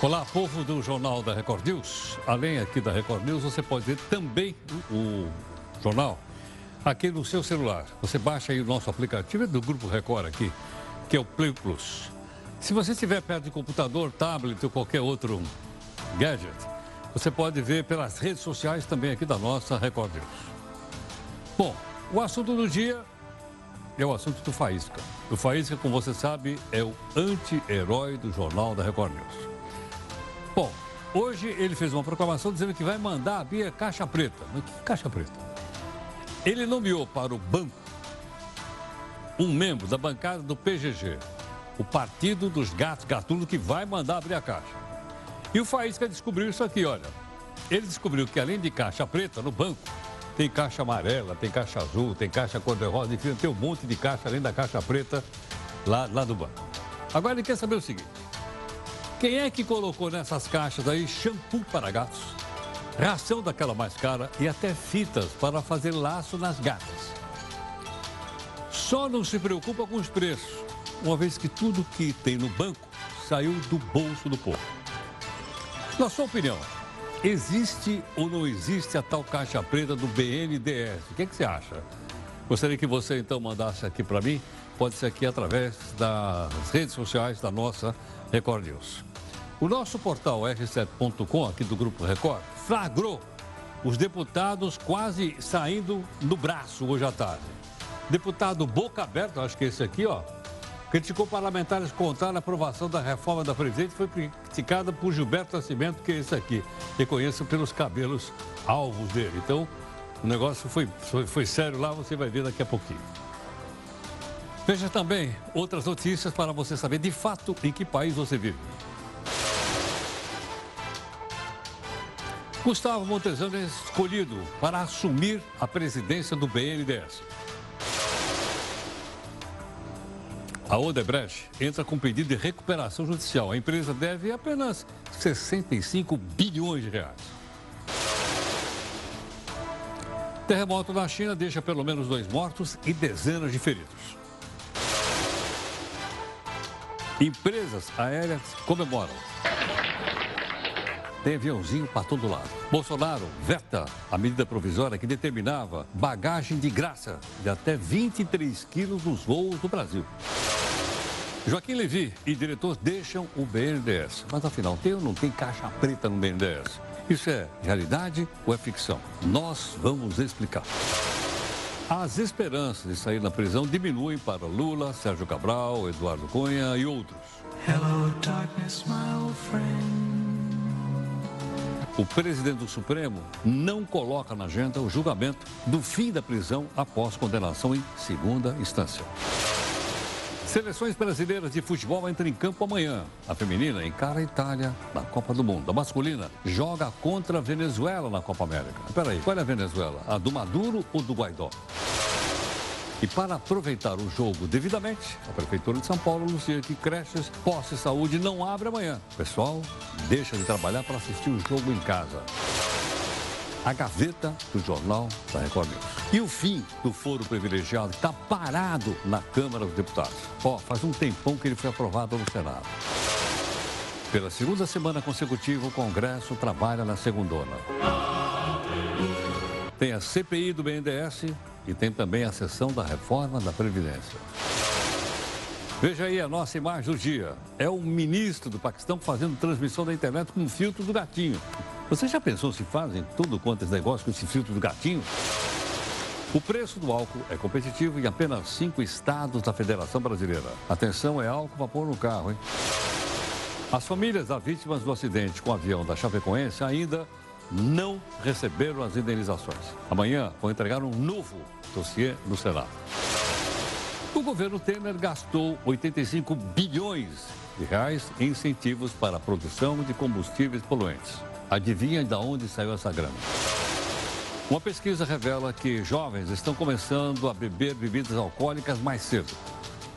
Olá, povo do Jornal da Record News. Além aqui da Record News, você pode ver também o jornal aqui no seu celular. Você baixa aí o nosso aplicativo do Grupo Record aqui, que é o Play Plus. Se você estiver perto de computador, tablet ou qualquer outro gadget, você pode ver pelas redes sociais também aqui da nossa Record News. Bom, o assunto do dia é o assunto do Faísca. O Faísca, como você sabe, é o anti-herói do Jornal da Record News. Bom, hoje ele fez uma proclamação dizendo que vai mandar abrir caixa preta. Mas que caixa preta? Ele nomeou para o banco um membro da bancada do PGG, o Partido dos Gatos Gatunos, que vai mandar abrir a caixa. E o Faísca descobriu isso aqui, olha. Ele descobriu que além de caixa preta no banco, tem caixa amarela, tem caixa azul, tem caixa cor-de-rosa, enfim, tem um monte de caixa além da caixa preta lá, lá do banco. Agora ele quer saber o seguinte: quem é que colocou nessas caixas aí shampoo para gatos, ração daquela mais cara e até fitas para fazer laço nas gatas? Só não se preocupa com os preços, uma vez que tudo que tem no banco saiu do bolso do povo. Na sua opinião, Existe ou não existe a tal caixa preta do BNDES? O que, é que você acha? Gostaria que você então mandasse aqui para mim. Pode ser aqui através das redes sociais da nossa Record News. O nosso portal r7.com, aqui do Grupo Record, flagrou os deputados quase saindo no braço hoje à tarde. Deputado Boca Aberta, acho que é esse aqui, ó, criticou parlamentares contra a aprovação da reforma da Previdência foi criticada por Gilberto Nascimento, que é esse aqui. Reconheço pelos cabelos alvos dele. Então, o negócio foi, foi, foi sério lá, você vai ver daqui a pouquinho. Veja também outras notícias para você saber de fato em que país você vive. Gustavo Montezano é escolhido para assumir a presidência do BNDES. A Odebrecht entra com pedido de recuperação judicial. A empresa deve apenas 65 bilhões de reais. Terremoto na China deixa pelo menos dois mortos e dezenas de feridos. Empresas aéreas comemoram. Tem aviãozinho para todo lado. Bolsonaro veta a medida provisória que determinava bagagem de graça de até 23 quilos nos voos do Brasil. Joaquim Levi e diretor deixam o BNDES. Mas afinal, tem ou não tem caixa preta no BNDES? Isso é realidade ou é ficção? Nós vamos explicar. As esperanças de sair da prisão diminuem para Lula, Sérgio Cabral, Eduardo Cunha e outros. Hello, darkness, o presidente do Supremo não coloca na agenda o julgamento do fim da prisão após condenação em segunda instância. Seleções brasileiras de futebol entram em campo amanhã. A feminina encara a Itália na Copa do Mundo. A masculina joga contra a Venezuela na Copa América. Espera aí, qual é a Venezuela? A do Maduro ou do Guaidó? E para aproveitar o jogo devidamente, a Prefeitura de São Paulo anuncia que creches, posse e saúde não abre amanhã. Pessoal deixa de trabalhar para assistir o jogo em casa a gaveta do Jornal da Record News. E o fim do foro privilegiado está parado na Câmara dos Deputados. Ó, faz um tempão que ele foi aprovado no Senado. Pela segunda semana consecutiva, o Congresso trabalha na segundona. Tem a CPI do BNDES e tem também a sessão da reforma da Previdência. Veja aí a nossa imagem do dia. É o ministro do Paquistão fazendo transmissão da internet com um filtro do gatinho. Você já pensou se fazem tudo quanto esse negócio com esse filtro do gatinho? O preço do álcool é competitivo em apenas cinco estados da Federação Brasileira. Atenção, é álcool pôr no carro, hein? As famílias das vítimas do acidente com o avião da Chapecoense ainda não receberam as indenizações. Amanhã vão entregar um novo dossiê no Senado. O governo Temer gastou 85 bilhões de reais em incentivos para a produção de combustíveis poluentes. Adivinha de onde saiu essa grana? Uma pesquisa revela que jovens estão começando a beber bebidas alcoólicas mais cedo.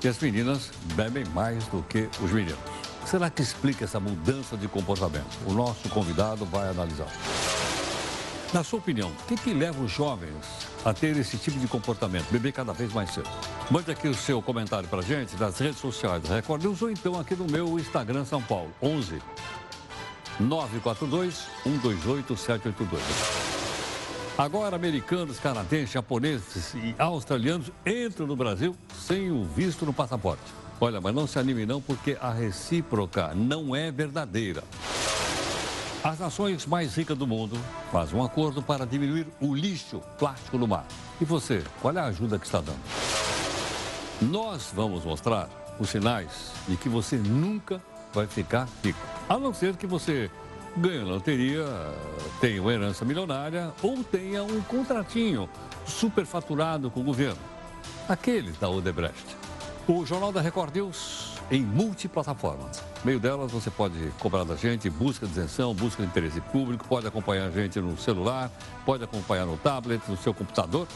E as meninas bebem mais do que os meninos. Será que explica essa mudança de comportamento? O nosso convidado vai analisar. Na sua opinião, o que, que leva os jovens a ter esse tipo de comportamento, beber cada vez mais cedo? Mande aqui o seu comentário para gente nas redes sociais da Record News ou então aqui no meu Instagram São Paulo, 11 942-128-782. Agora, americanos, canadenses, japoneses e australianos entram no Brasil sem o visto no passaporte. Olha, mas não se anime não, porque a recíproca não é verdadeira. As nações mais ricas do mundo fazem um acordo para diminuir o lixo plástico no mar. E você, qual é a ajuda que está dando? Nós vamos mostrar os sinais de que você nunca vai ficar rico. A não ser que você ganhe loteria, tenha uma herança milionária ou tenha um contratinho superfaturado com o governo. Aqueles da Odebrecht. O Jornal da Record News em multiplataformas. Meio delas você pode cobrar da gente, busca de isenção, busca de interesse público, pode acompanhar a gente no celular, pode acompanhar no tablet, no seu computador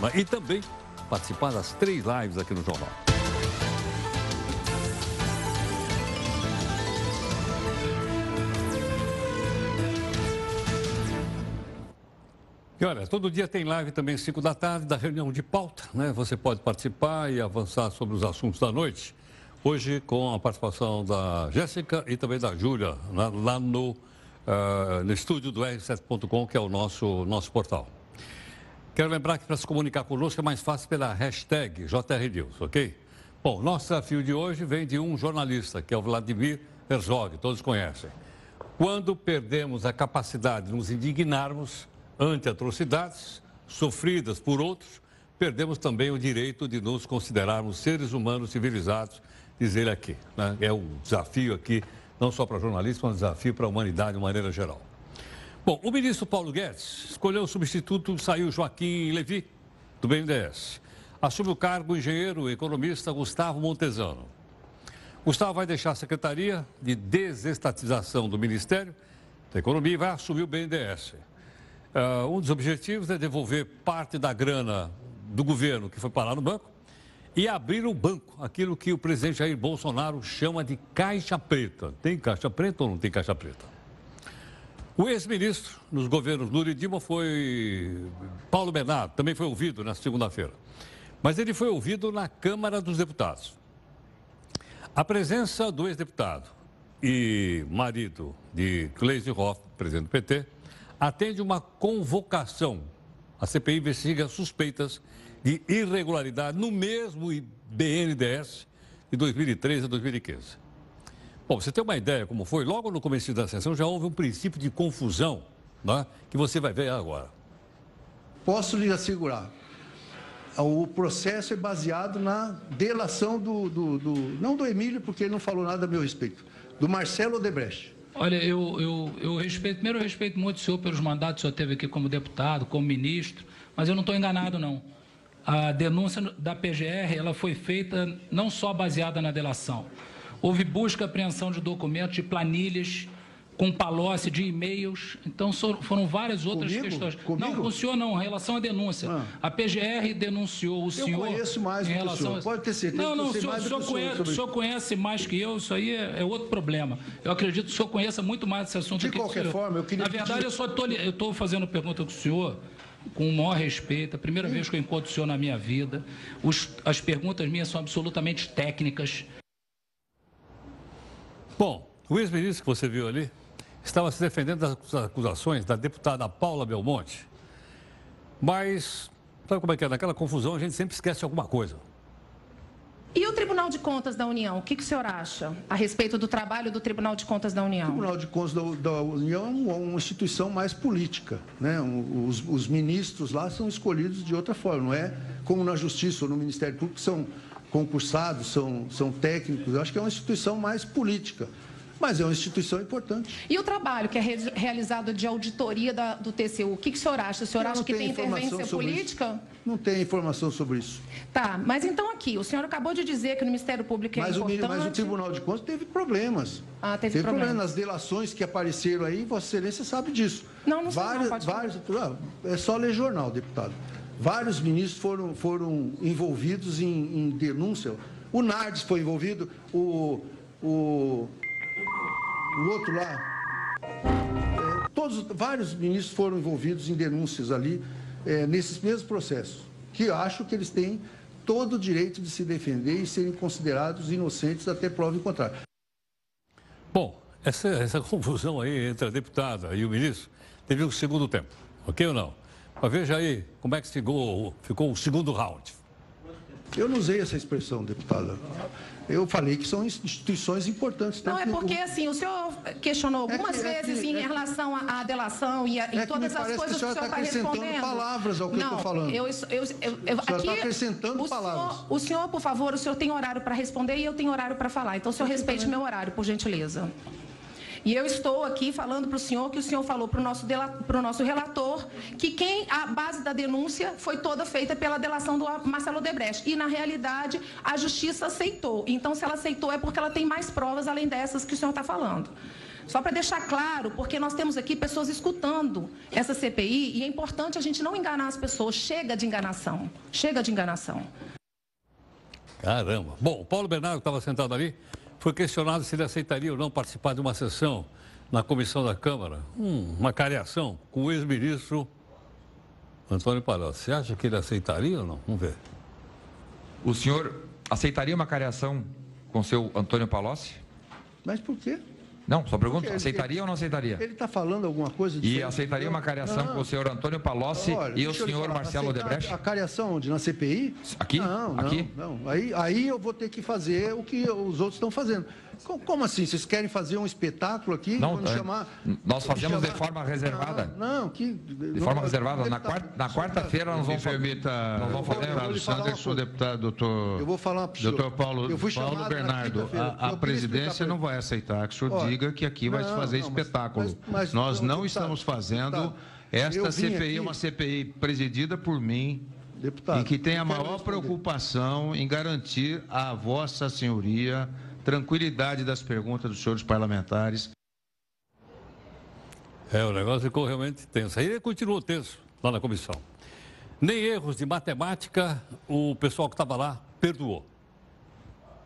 né? e também participar das três lives aqui no jornal. E olha, todo dia tem live também, 5 da tarde, da reunião de pauta, né? Você pode participar e avançar sobre os assuntos da noite. Hoje com a participação da Jéssica e também da Júlia, lá, lá no, uh, no estúdio do R7.com, que é o nosso, nosso portal. Quero lembrar que para se comunicar conosco é mais fácil pela hashtag JRNews, ok? Bom, nosso desafio de hoje vem de um jornalista, que é o Vladimir Herzog, todos conhecem. Quando perdemos a capacidade de nos indignarmos, ante atrocidades sofridas por outros, perdemos também o direito de nos considerarmos seres humanos civilizados, diz ele aqui. Né? É um desafio aqui, não só para jornalistas, mas um desafio para a humanidade de maneira geral. Bom, o ministro Paulo Guedes escolheu o substituto, saiu Joaquim Levi, do BNDES. Assume o cargo o engenheiro economista Gustavo Montesano. Gustavo vai deixar a Secretaria de Desestatização do Ministério da Economia e vai assumir o BNDES. Uh, um dos objetivos é devolver parte da grana do governo que foi parar no banco e abrir o banco, aquilo que o presidente Jair Bolsonaro chama de caixa preta. Tem caixa preta ou não tem caixa preta? O ex-ministro nos governos Lula e Dilma foi Paulo Bernardo, também foi ouvido na segunda-feira. Mas ele foi ouvido na Câmara dos Deputados. A presença do ex-deputado e marido de Gleisi Hoff, presidente do PT, atende uma convocação. A CPI investiga suspeitas de irregularidade no mesmo BNDES de 2013 a 2015. Bom, você tem uma ideia como foi? Logo no começo da sessão já houve um princípio de confusão né, que você vai ver agora. Posso lhe assegurar, o processo é baseado na delação do, do, do, não do Emílio, porque ele não falou nada a meu respeito, do Marcelo Odebrecht. Olha, eu, eu, eu respeito, primeiro eu respeito muito o senhor pelos mandatos que o senhor teve aqui como deputado, como ministro, mas eu não estou enganado, não. A denúncia da PGR, ela foi feita não só baseada na delação. Houve busca e apreensão de documentos, de planilhas, com palócia de e-mails. Então, foram várias outras Comigo? questões. Comigo? Não, com o senhor não, em relação à denúncia. Ah. A PGR denunciou o senhor... Eu conheço mais do que o senhor, pode ter certeza. Não, não, o senhor, o senhor, conhece, o senhor conhece mais que eu, isso aí é, é, outro problema. Eu acredito que o senhor conheça muito mais esse assunto de que qualquer forma, eu queria... Na verdade, pedir... eu só estou fazendo pergunta com o senhor com o maior respeito. A primeira Sim. vez que eu encontro o senhor na minha vida. Os, as perguntas minhas são absolutamente técnicas. Bom, o ex-ministro que você viu ali estava se defendendo das acusações da deputada Paula Belmonte. Mas, sabe como é que é? Naquela confusão a gente sempre esquece alguma coisa. E o Tribunal de Contas da União, o que, que o senhor acha a respeito do trabalho do Tribunal de Contas da União? O Tribunal de Contas da, da União é uma instituição mais política. Né? Os, os, ministros lá são escolhidos de outra forma, não é como na Justiça ou no Ministério Público, que são concursados, são, são técnicos. Eu acho que é uma instituição mais política mas é uma instituição importante. E o trabalho que é re realizado de auditoria da, do TCU, o que, que o senhor acha? O senhor Eu acha que tem intervenção política? Isso. Não tem informação sobre isso. Tá, mas então aqui, o senhor acabou de dizer que no Ministério Público é mas importante... O, mas o Tribunal de Contas teve problemas. Ah, teve, teve problemas. Nas delações que apareceram aí, Vossa Excelência sabe disso. Não, não sei várias, não, várias, É só ler jornal, deputado. Vários ministros foram, foram envolvidos em, em denúncia. O Nardes foi envolvido, o, o o outro lá. É, todos, vários ministros foram envolvidos em denúncias ali, é, nesses mesmos processos, que acho que eles têm todo o direito de se defender e serem considerados inocentes até prova em contrário. Bom, essa, essa confusão aí entre a deputada e o ministro teve um segundo tempo, ok ou não? Mas veja aí como é que ficou, ficou o segundo round. Eu não usei essa expressão, deputada. Eu falei que são instituições importantes. Não, é porque, assim, o senhor questionou é algumas é que, vezes é que, em relação à delação e, a, em é todas as coisas que o senhor está tá respondendo. palavras ao que não, eu estou falando. Eu, eu, eu, eu o senhor está acrescentando o palavras. Senhor, o senhor, por favor, o senhor tem horário para responder e eu tenho horário para falar. Então, o senhor respeite meu horário, por gentileza. E eu estou aqui falando para o senhor que o senhor falou para o nosso, nosso relator que quem a base da denúncia foi toda feita pela delação do Marcelo Debrecht. E, na realidade, a justiça aceitou. Então, se ela aceitou, é porque ela tem mais provas além dessas que o senhor está falando. Só para deixar claro, porque nós temos aqui pessoas escutando essa CPI e é importante a gente não enganar as pessoas. Chega de enganação. Chega de enganação. Caramba. Bom, o Paulo Bernardo estava sentado ali foi questionado se ele aceitaria ou não participar de uma sessão na comissão da Câmara, hum, uma cariação com o ex-ministro Antônio Palocci. Você acha que ele aceitaria ou não? Vamos ver. O senhor aceitaria uma cariação com seu Antônio Palocci? Mas por quê? Não, só pergunto, ele, aceitaria ele, ou não aceitaria? Ele está falando alguma coisa de. E aceitaria uma cariação não. com o senhor Antônio Palocci Olha, e o senhor Marcelo Odebrecht? A cariação onde? Na CPI? Aqui? Não, Aqui? não. não. Aí, aí eu vou ter que fazer o que os outros estão fazendo. Como assim? Vocês querem fazer um espetáculo aqui? Não, é, chamar, nós fazemos chamar... de forma reservada. Não, não que. De forma reservada. Na, quarta, na quarta-feira nós vamos permita, nós vamos fazer. Deputado Sanderson, deputado doutor. Eu vou falar para o senhor. Doutor Paulo, Paulo Bernardo, a, a presidência não vai aceitar que o senhor Olha, diga que aqui vai se fazer não, espetáculo. Mas, mas, nós não estamos fazendo. Esta CPI é uma CPI presidida por mim. Deputado, e que tem a maior preocupação em garantir a Vossa Senhoria tranquilidade das perguntas dos senhores parlamentares. É, o negócio ficou realmente tenso. Aí ele continuou tenso lá na comissão. Nem erros de matemática o pessoal que estava lá perdoou.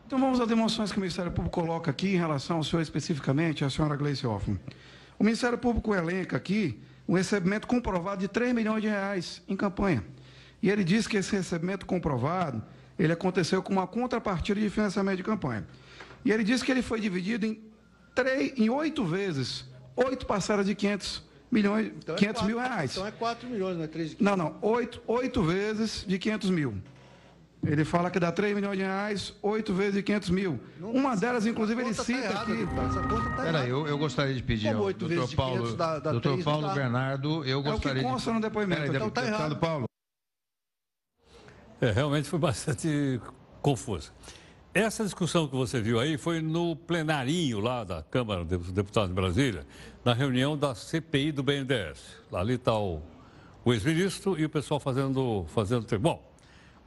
Então vamos às demonstrações que o Ministério Público coloca aqui em relação ao senhor especificamente, a senhora Gleice Hoffmann. O Ministério Público elenca aqui um recebimento comprovado de 3 milhões de reais em campanha. E ele diz que esse recebimento comprovado, ele aconteceu com uma contrapartida de financiamento de campanha. E ele disse que ele foi dividido em, três, em oito vezes, oito parcelas de 500 milhões, então 500 é quatro, mil reais. Então é 4 milhões, não é 3 Não, não, oito, oito vezes de 500 mil. Ele fala que dá 3 milhões de reais, oito vezes de 500 mil. Não, Uma delas, inclusive, ele tá cita tá aqui. Tá Peraí, eu, eu gostaria de pedir ao doutor Paulo, dá, dá doutor Paulo dá... Bernardo, eu gostaria é o que consta de... no depoimento. Peraí, então tá deputado errado. Paulo. É, realmente foi bastante confuso. Essa discussão que você viu aí foi no plenarinho lá da Câmara dos Deputados de Brasília, na reunião da CPI do BNDES. Ali está o, o ex-ministro e o pessoal fazendo, fazendo. Bom,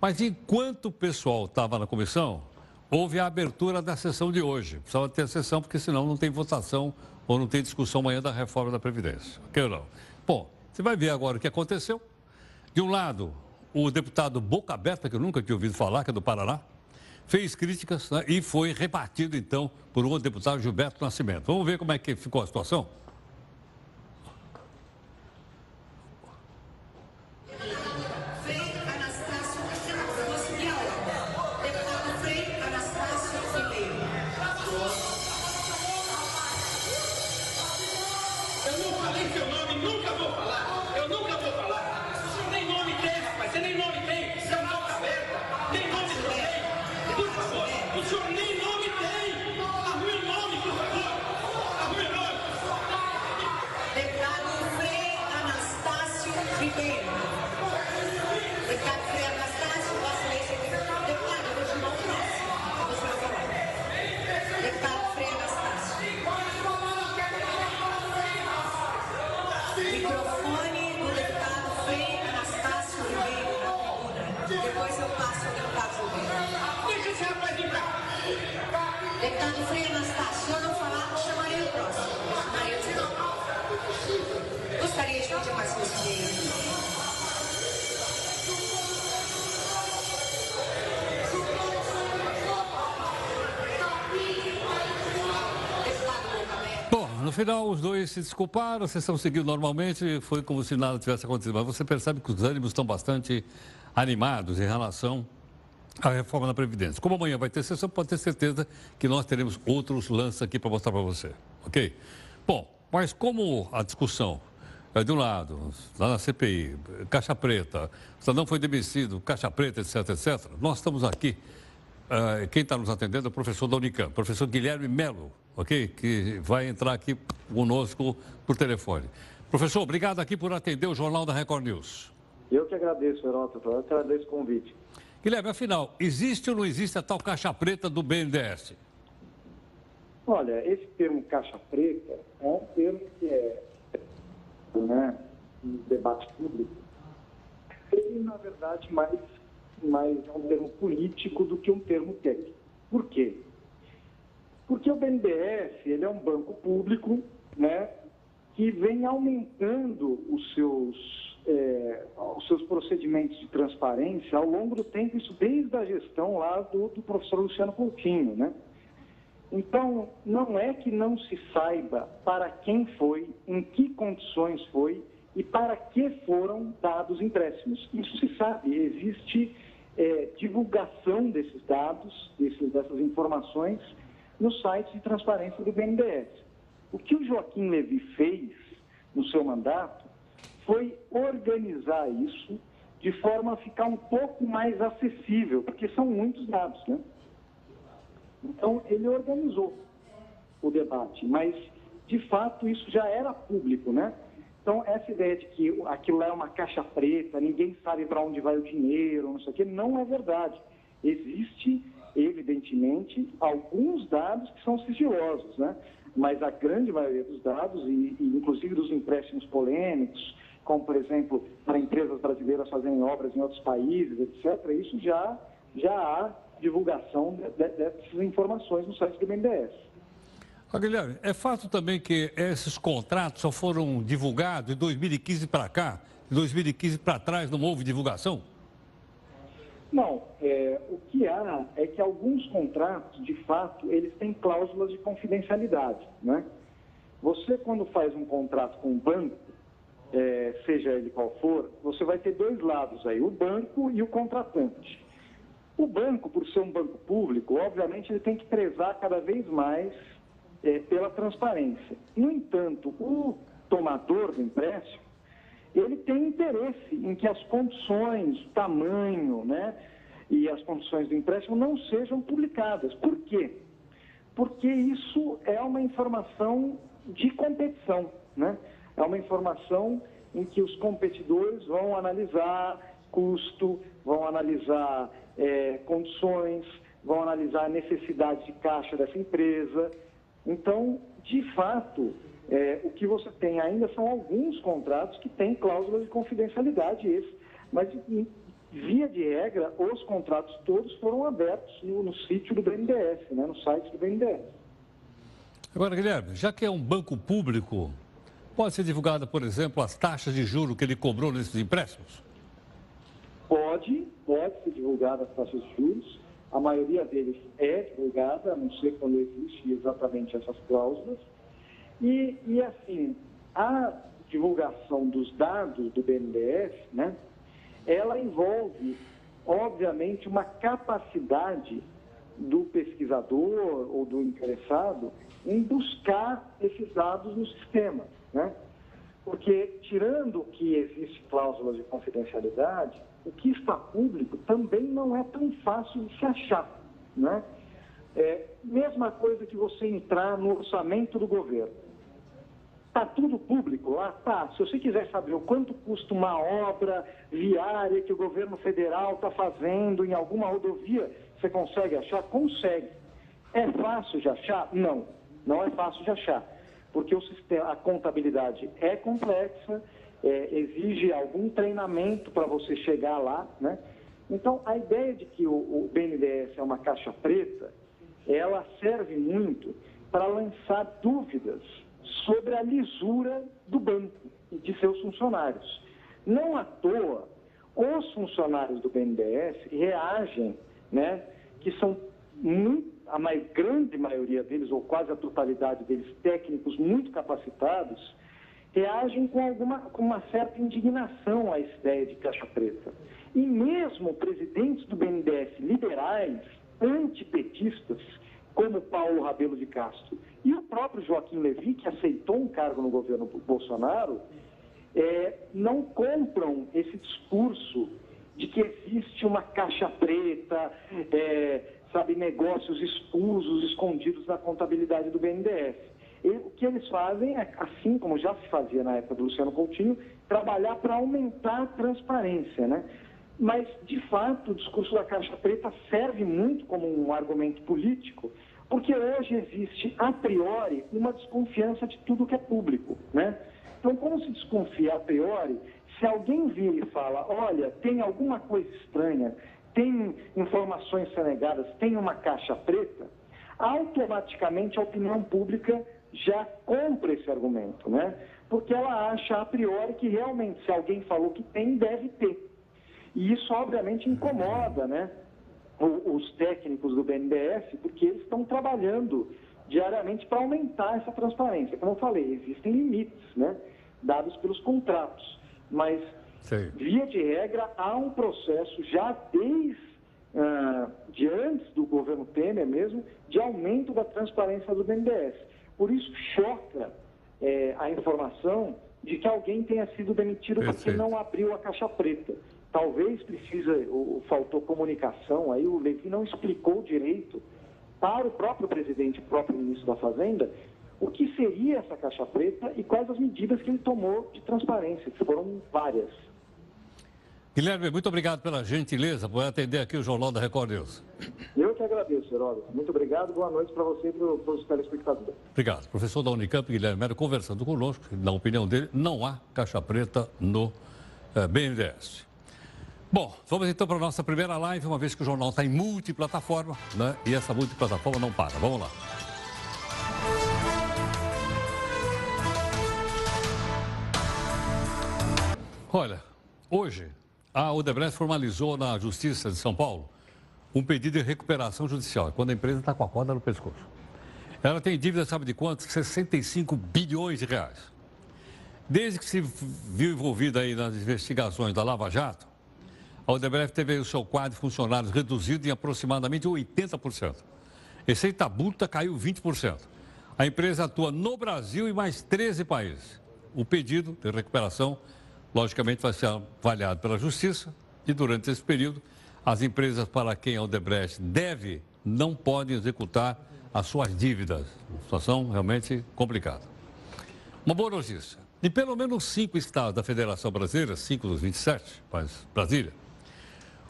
mas enquanto o pessoal estava na comissão, houve a abertura da sessão de hoje. Precisava ter a sessão, porque senão não tem votação ou não tem discussão amanhã da reforma da Previdência. Ok ou não? Bom, você vai ver agora o que aconteceu. De um lado, o deputado Boca Aberta, que eu nunca tinha ouvido falar, que é do Paraná, fez críticas né, e foi rebatido, então, por o deputado Gilberto Nascimento. Vamos ver como é que ficou a situação? Final, os dois se desculparam, a sessão seguiu normalmente, foi como se nada tivesse acontecido. Mas você percebe que os ânimos estão bastante animados em relação a reforma da Previdência. Como amanhã vai ter sessão, pode ter certeza que nós teremos outros lances aqui para mostrar para você. Ok? Bom, mas como a discussão é de um lado, lá na CPI, Caixa Preta, não foi demitido, Caixa Preta, etc, etc, nós estamos aqui. Uh, quem está nos atendendo é o professor da Unicamp, professor Guilherme Melo, ok? Que vai entrar aqui conosco por telefone. Professor, obrigado aqui por atender o Jornal da Record News. Eu que agradeço, Heródoto. Eu que agradeço o convite. Guilherme, afinal, existe ou não existe a tal caixa preta do BNDES? Olha, esse termo caixa preta é um termo que é né, no debate público. Ele, na verdade, mais, mais é um termo político do que um termo técnico. Por quê? Porque o BNDES ele é um banco público né, que vem aumentando os seus é, os seus procedimentos de transparência ao longo do tempo, isso desde a gestão lá do, do professor Luciano Coutinho, né? Então, não é que não se saiba para quem foi, em que condições foi e para que foram dados empréstimos. Isso se sabe, existe é, divulgação desses dados, desses, dessas informações, no site de transparência do BNDES. O que o Joaquim Levi fez no seu mandato foi organizar isso de forma a ficar um pouco mais acessível, porque são muitos dados, né? Então, ele organizou o debate, mas, de fato, isso já era público, né? Então, essa ideia de que aquilo é uma caixa preta, ninguém sabe para onde vai o dinheiro, não sei o quê, não é verdade. Existe, evidentemente, alguns dados que são sigilosos, né? Mas a grande maioria dos dados, e, e inclusive dos empréstimos polêmicos, como, por exemplo, para empresas brasileiras fazerem obras em outros países, etc., isso já, já há divulgação de, de, dessas informações no site do BNDES. Ah, Guilherme, é fato também que esses contratos só foram divulgados de 2015 para cá, de 2015 para trás não houve divulgação? Não, é, o que há é que alguns contratos, de fato, eles têm cláusulas de confidencialidade, né? Você, quando faz um contrato com um banco, é, seja ele qual for, você vai ter dois lados aí, o banco e o contratante. O banco, por ser um banco público, obviamente ele tem que prezar cada vez mais é, pela transparência. No entanto, o tomador do empréstimo, ele tem interesse em que as condições, tamanho, né, e as condições do empréstimo não sejam publicadas. Por quê? Porque isso é uma informação de competição, né? é uma informação em que os competidores vão analisar custo, vão analisar é, condições, vão analisar a necessidade de caixa dessa empresa. Então, de fato, é, o que você tem ainda são alguns contratos que têm cláusulas de confidencialidade, esse, mas via de regra, os contratos todos foram abertos no, no sítio do BNDES, né, no site do BNDES. Agora, Guilherme, já que é um banco público, Pode ser divulgada, por exemplo, as taxas de juro que ele cobrou nesses empréstimos? Pode, pode ser divulgada as taxas de juros. A maioria deles é divulgada, a não ser quando existe exatamente essas cláusulas. E, e assim, a divulgação dos dados do BNDES, né, ela envolve, obviamente, uma capacidade do pesquisador ou do interessado em buscar esses dados no sistema. Né? Porque, tirando que existe cláusulas de confidencialidade, o que está público também não é tão fácil de se achar. Né? É, mesma coisa que você entrar no orçamento do governo. Está tudo público lá? Tá. Se você quiser saber o quanto custa uma obra viária que o governo federal está fazendo em alguma rodovia, você consegue achar? Consegue. É fácil de achar? Não, não é fácil de achar porque o sistema, a contabilidade é complexa, é, exige algum treinamento para você chegar lá, né? Então, a ideia de que o, o BNDES é uma caixa preta, ela serve muito para lançar dúvidas sobre a lisura do banco e de seus funcionários. Não à toa, os funcionários do BNDES reagem, né, que são muito a mais grande maioria deles, ou quase a totalidade deles, técnicos muito capacitados, reagem com, alguma, com uma certa indignação essa ideia de caixa preta. E mesmo presidentes do BNDES liberais, antipetistas, como Paulo Rabelo de Castro e o próprio Joaquim Levy, que aceitou um cargo no governo Bolsonaro, é, não compram esse discurso de que existe uma caixa preta, é, sabe, negócios escusos, escondidos na contabilidade do BNDES. E, o que eles fazem é, assim como já se fazia na época do Luciano Coutinho, trabalhar para aumentar a transparência, né? Mas, de fato, o discurso da caixa preta serve muito como um argumento político, porque hoje existe, a priori, uma desconfiança de tudo que é público, né? Então, como se desconfia a priori, se alguém vir e fala, olha, tem alguma coisa estranha, tem informações sonegadas, tem uma caixa preta, automaticamente a opinião pública já compra esse argumento, né? Porque ela acha a priori que realmente, se alguém falou que tem, deve ter. E isso, obviamente, incomoda, né? Os técnicos do BNDES, porque eles estão trabalhando diariamente para aumentar essa transparência. Como eu falei, existem limites, né? Dados pelos contratos. Mas, Sim. via de regra, há um processo já desde uh, de antes do governo Temer mesmo, de aumento da transparência do BNDES. Por isso choca é, a informação de que alguém tenha sido demitido Perfeito. porque não abriu a caixa preta. Talvez precisa, ou, faltou comunicação, aí o Levi não explicou direito para o próprio presidente, o próprio ministro da Fazenda, o que seria essa caixa preta e quais as medidas que ele tomou de transparência, que foram várias. Guilherme, muito obrigado pela gentileza por atender aqui o Jornal da Record News. Eu que agradeço, Heródoto. Muito obrigado. Boa noite para você e para os telespectadores. Obrigado. Professor da Unicamp, Guilherme Mero, conversando conosco. Na opinião dele, não há caixa preta no eh, BNDES. Bom, vamos então para a nossa primeira live, uma vez que o jornal está em multiplataforma, né? E essa multiplataforma não para. Vamos lá. Olha, hoje a Odebrecht formalizou na Justiça de São Paulo um pedido de recuperação judicial, quando a empresa está com a corda no pescoço. Ela tem dívida, sabe de quanto? 65 bilhões de reais. Desde que se viu envolvida aí nas investigações da Lava Jato, a Odebrecht teve o seu quadro de funcionários reduzido em aproximadamente 80%. Receita bruta caiu 20%. A empresa atua no Brasil e mais 13 países. O pedido de recuperação logicamente vai ser avaliado pela Justiça e durante esse período as empresas para quem a Odebrecht deve não podem executar as suas dívidas. Uma situação realmente complicada. Uma boa notícia. Em pelo menos cinco estados da Federação Brasileira, cinco dos 27, mas Brasília,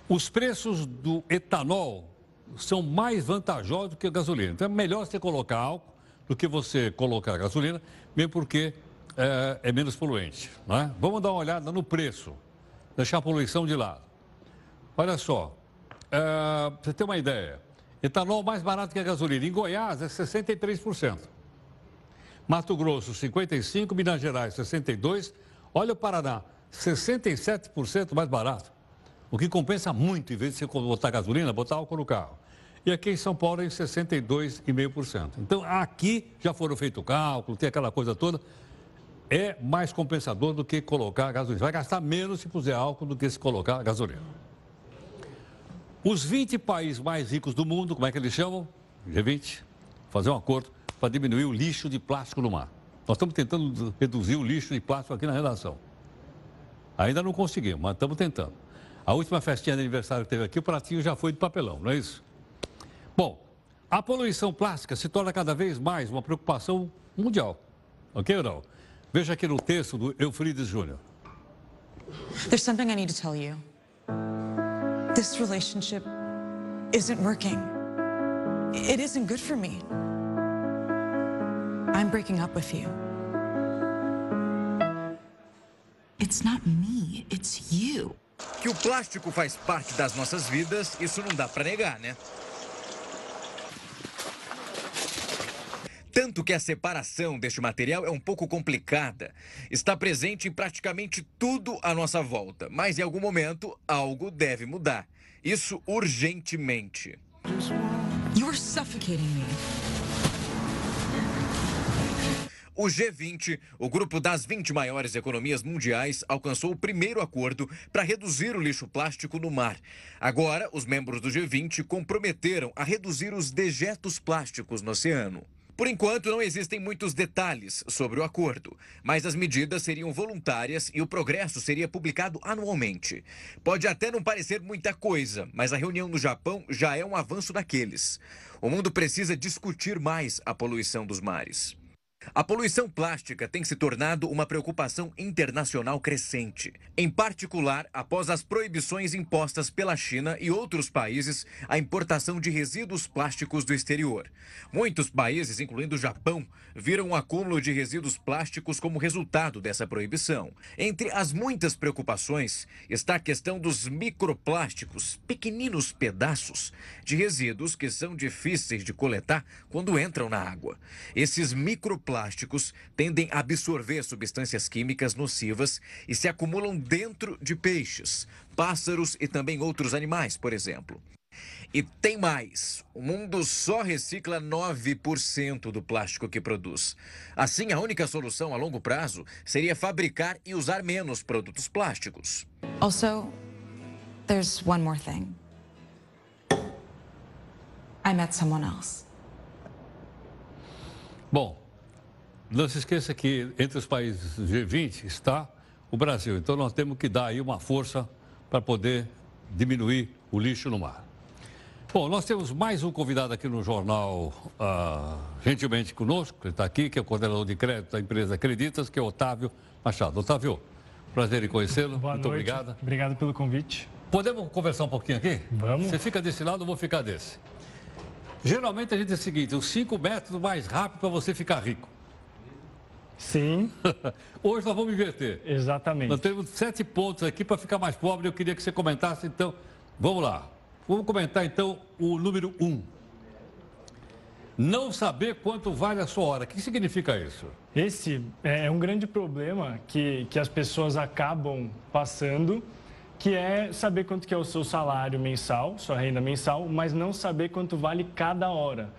os preços do etanol são mais vantajosos do que a gasolina. Então é melhor você colocar álcool do que você colocar gasolina, mesmo porque é, é menos poluente. Né? Vamos dar uma olhada no preço, deixar a poluição de lado. Olha só, é, você tem uma ideia, etanol mais barato que a gasolina. Em Goiás é 63%. Mato Grosso, 55%, Minas Gerais, 62%. Olha o Paraná, 67% mais barato. O que compensa muito, em vez de você botar gasolina, botar álcool no carro. E aqui em São Paulo é em 62,5%. Então, aqui já foram feitos cálculos, tem aquela coisa toda é mais compensador do que colocar gasolina. Vai gastar menos se puser álcool do que se colocar gasolina. Os 20 países mais ricos do mundo, como é que eles chamam? G20, fazer um acordo para diminuir o lixo de plástico no mar. Nós estamos tentando reduzir o lixo de plástico aqui na redação. Ainda não conseguimos, mas estamos tentando. A última festinha de aniversário que teve aqui, o pratinho já foi de papelão, não é isso? Bom, a poluição plástica se torna cada vez mais uma preocupação mundial. Ok ou não? Veja aqui no texto do Eufrides Júnior. There's something I need to tell you. This relationship isn't working. It isn't good for me. I'm breaking up with you. It's not me, it's you. Que o plástico faz parte das nossas vidas, isso não dá para negar, né? Tanto que a separação deste material é um pouco complicada. Está presente em praticamente tudo à nossa volta, mas em algum momento algo deve mudar. Isso urgentemente. You're suffocating me. O G20, o grupo das 20 maiores economias mundiais, alcançou o primeiro acordo para reduzir o lixo plástico no mar. Agora, os membros do G20 comprometeram a reduzir os dejetos plásticos no oceano. Por enquanto, não existem muitos detalhes sobre o acordo, mas as medidas seriam voluntárias e o progresso seria publicado anualmente. Pode até não parecer muita coisa, mas a reunião no Japão já é um avanço daqueles. O mundo precisa discutir mais a poluição dos mares. A poluição plástica tem se tornado uma preocupação internacional crescente, em particular após as proibições impostas pela China e outros países à importação de resíduos plásticos do exterior. Muitos países, incluindo o Japão, viram o acúmulo de resíduos plásticos como resultado dessa proibição. Entre as muitas preocupações está a questão dos microplásticos, pequeninos pedaços de resíduos que são difíceis de coletar quando entram na água. Esses microplásticos plásticos tendem a absorver substâncias químicas nocivas e se acumulam dentro de peixes, pássaros e também outros animais, por exemplo. E tem mais: o mundo só recicla 9% do plástico que produz. Assim, a única solução a longo prazo seria fabricar e usar menos produtos plásticos. Also, there's one more thing. I met someone else. Bom, não se esqueça que entre os países G20 está o Brasil. Então nós temos que dar aí uma força para poder diminuir o lixo no mar. Bom, nós temos mais um convidado aqui no jornal, uh, gentilmente conosco, ele está aqui, que é o coordenador de crédito da empresa Acreditas, que é Otávio Machado. Otávio, prazer em conhecê-lo. Muito noite. obrigado. Obrigado pelo convite. Podemos conversar um pouquinho aqui? Vamos. Você fica desse lado, eu vou ficar desse. Geralmente a gente diz o seguinte, os cinco métodos mais rápidos para você ficar rico. Sim. Hoje nós vamos inverter. Exatamente. Nós temos sete pontos aqui para ficar mais pobre. Eu queria que você comentasse, então. Vamos lá. Vamos comentar, então, o número um. Não saber quanto vale a sua hora. O que significa isso? Esse é um grande problema que, que as pessoas acabam passando, que é saber quanto que é o seu salário mensal, sua renda mensal, mas não saber quanto vale cada hora.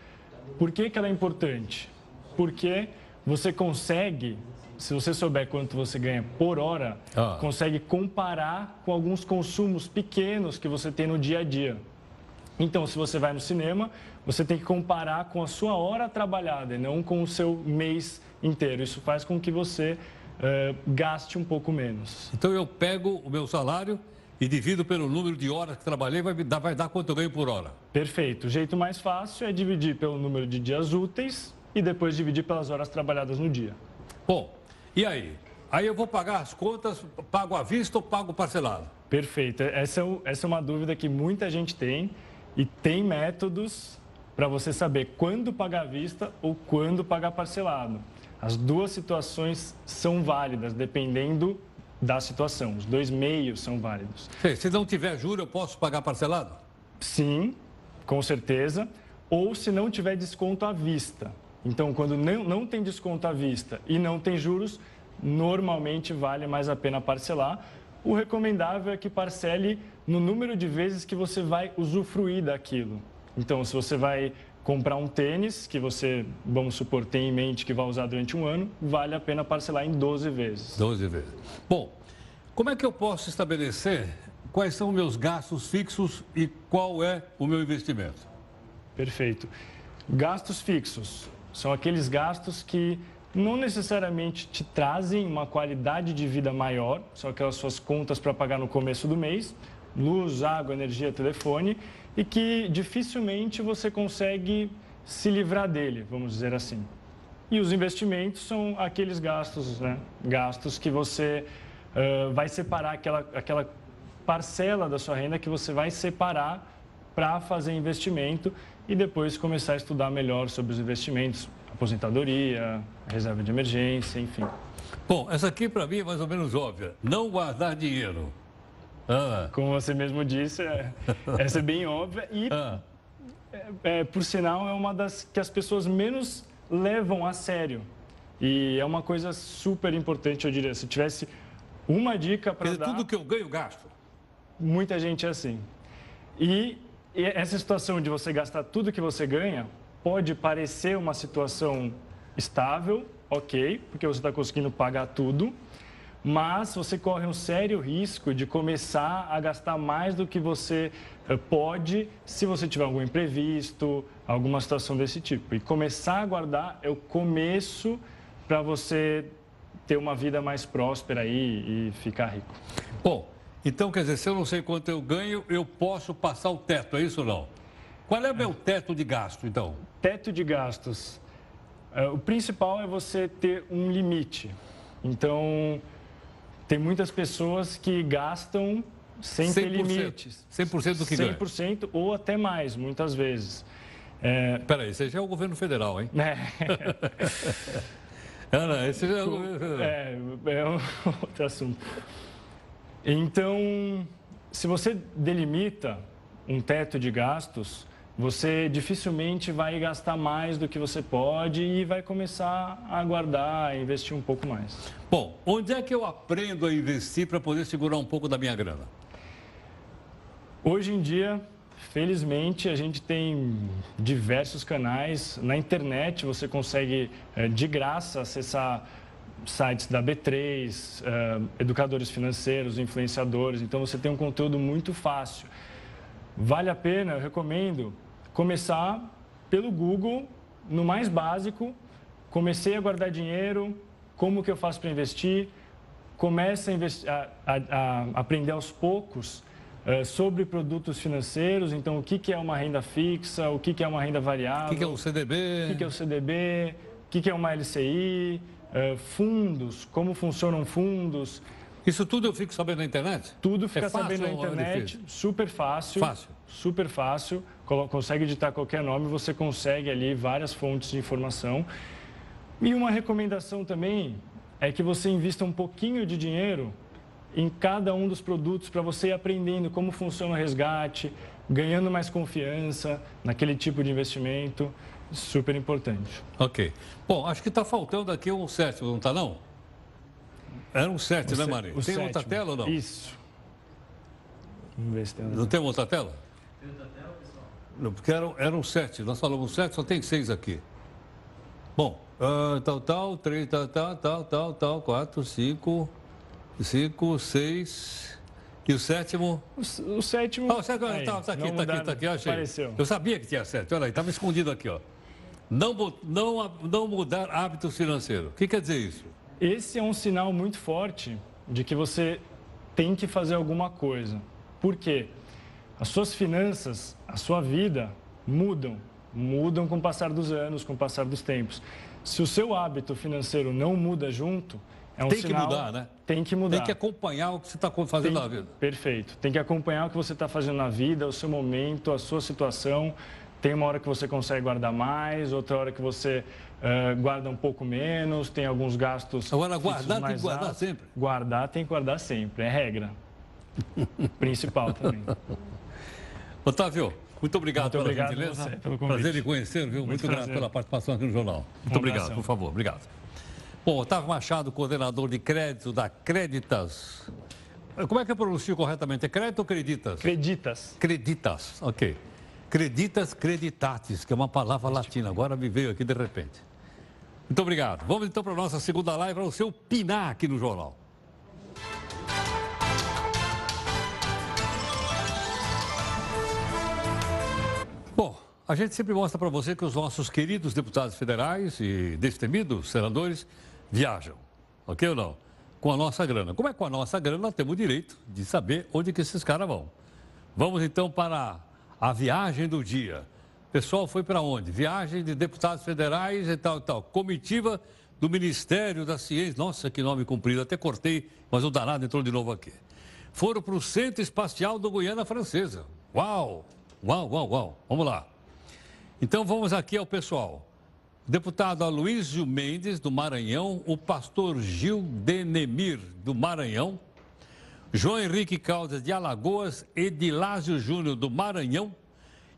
Por que, que ela é importante? Porque você consegue, se você souber quanto você ganha por hora, ah. consegue comparar com alguns consumos pequenos que você tem no dia a dia. Então, se você vai no cinema, você tem que comparar com a sua hora trabalhada e não com o seu mês inteiro. Isso faz com que você uh, gaste um pouco menos. Então, eu pego o meu salário e divido pelo número de horas que trabalhei, vai dar, vai dar quanto eu ganho por hora. Perfeito. O jeito mais fácil é dividir pelo número de dias úteis e depois dividir pelas horas trabalhadas no dia. Bom, e aí? Aí eu vou pagar as contas, pago à vista ou pago parcelado? Perfeito. Essa é, é uma dúvida que muita gente tem e tem métodos para você saber quando pagar à vista ou quando pagar parcelado. As duas situações são válidas, dependendo da situação. Os dois meios são válidos. Se não tiver juro, eu posso pagar parcelado? Sim, com certeza. Ou se não tiver desconto à vista. Então, quando não, não tem desconto à vista e não tem juros, normalmente vale mais a pena parcelar. O recomendável é que parcele no número de vezes que você vai usufruir daquilo. Então, se você vai comprar um tênis que você, vamos supor, tem em mente que vai usar durante um ano, vale a pena parcelar em 12 vezes. 12 vezes. Bom, como é que eu posso estabelecer quais são meus gastos fixos e qual é o meu investimento? Perfeito. Gastos fixos são aqueles gastos que não necessariamente te trazem uma qualidade de vida maior, são aquelas suas contas para pagar no começo do mês, luz, água, energia, telefone, e que dificilmente você consegue se livrar dele, vamos dizer assim. E os investimentos são aqueles gastos, né? Gastos que você uh, vai separar aquela, aquela parcela da sua renda que você vai separar para fazer investimento e depois começar a estudar melhor sobre os investimentos, aposentadoria, reserva de emergência, enfim. Bom, essa aqui para mim é mais ou menos óbvia. Não guardar dinheiro. Ah. Como você mesmo disse, é, essa é bem óbvia e, ah. é, é, por sinal, é uma das que as pessoas menos levam a sério. E é uma coisa super importante, eu diria. Se tivesse uma dica para dar... tudo que eu ganho, gasto. Muita gente é assim. E essa situação de você gastar tudo que você ganha pode parecer uma situação estável, ok, porque você está conseguindo pagar tudo, mas você corre um sério risco de começar a gastar mais do que você eh, pode se você tiver algum imprevisto, alguma situação desse tipo. E começar a guardar é o começo para você ter uma vida mais próspera aí e ficar rico. Bom, então quer dizer, se eu não sei quanto eu ganho, eu posso passar o teto, é isso ou não? Qual é o meu teto de gasto, então? Teto de gastos. Eh, o principal é você ter um limite. Então, tem muitas pessoas que gastam sem ter limites. 100% do que 100% ganha? 100% ou até mais, muitas vezes. É... Peraí, esse já é o governo federal, hein? É. é não, esse já é o governo federal. É, é outro assunto. Então, se você delimita um teto de gastos, você dificilmente vai gastar mais do que você pode e vai começar a guardar, a investir um pouco mais. Bom, onde é que eu aprendo a investir para poder segurar um pouco da minha grana? Hoje em dia, felizmente, a gente tem diversos canais. Na internet você consegue, eh, de graça, acessar sites da B3, eh, educadores financeiros, influenciadores. Então você tem um conteúdo muito fácil. Vale a pena, eu recomendo começar pelo Google, no mais básico, comecei a guardar dinheiro, como que eu faço para investir, comece a, a, a, a, aprender aos poucos uh, sobre produtos financeiros, então o que, que é uma renda fixa, o que, que é uma renda variável, o que, que é o CDB, o que, que é o CDB, o que, que é uma LCI, uh, eh, fundos, como funcionam fundos, isso tudo eu fico sabendo na internet? Tudo fica é sabendo na internet, super fácil. Fácil. Super fácil. Consegue editar qualquer nome, você consegue ali várias fontes de informação. E uma recomendação também é que você invista um pouquinho de dinheiro em cada um dos produtos para você ir aprendendo como funciona o resgate, ganhando mais confiança naquele tipo de investimento. Super importante. Ok. Bom, acho que está faltando aqui um sétimo, não está não? Era um 7, né, Maria? Tem sétimo. outra tela ou não? Isso. Vamos ver se tem outra. Não tem outra tela? Tem outra tela, pessoal? Não, porque eram, eram 7. Nós falamos 7, só tem 6 aqui. Bom, uh, tal, tal, 3, tal, tal, tal, tal, tal, 4, 5, 5, 6. E o sétimo? O, o sétimo. Ah, o sétimo está tá aqui, está aqui, está aqui, achei. Apareceu. Eu sabia que tinha sete. Olha aí, estava escondido aqui, ó. Não, não, não mudar hábitos financeiros. O que quer dizer isso? Esse é um sinal muito forte de que você tem que fazer alguma coisa. Por quê? As suas finanças, a sua vida mudam, mudam com o passar dos anos, com o passar dos tempos. Se o seu hábito financeiro não muda junto, é um tem sinal... que mudar, né? Tem que mudar. Tem que acompanhar o que você está fazendo tem... na vida. Perfeito. Tem que acompanhar o que você está fazendo na vida, o seu momento, a sua situação. Tem uma hora que você consegue guardar mais, outra hora que você uh, guarda um pouco menos, tem alguns gastos. Agora, guardar tem que guardar altos. sempre? Guardar tem que guardar sempre, é regra. Principal também. Otávio, muito obrigado muito pela obrigado gentileza. Você, pelo convite. Prazer em conhecer, viu? Muito, muito grato pela participação aqui no jornal. Muito um obrigado, por favor. Obrigado. Bom, Otávio Machado, coordenador de crédito da Creditas. Como é que eu pronuncio corretamente? É crédito ou creditas? Creditas. Creditas, ok. Creditas creditatis, que é uma palavra latina, agora me veio aqui de repente. Muito obrigado. Vamos então para a nossa segunda live, para o seu Pinar aqui no Jornal. Bom, a gente sempre mostra para você que os nossos queridos deputados federais e destemidos senadores viajam, ok ou não? Com a nossa grana. Como é com a nossa grana, nós temos o direito de saber onde que esses caras vão. Vamos então para a viagem do dia. O pessoal foi para onde? Viagem de deputados federais e tal e tal. Comitiva do Ministério da Ciência. Nossa, que nome comprido. Até cortei, mas o danado entrou de novo aqui. Foram para o Centro Espacial do Guiana Francesa. Uau! Uau, uau, uau. Vamos lá. Então vamos aqui ao pessoal. Deputado Aloysio Mendes, do Maranhão. O pastor Gil Denemir, do Maranhão. João Henrique Caldas de Alagoas, Edilásio Júnior do Maranhão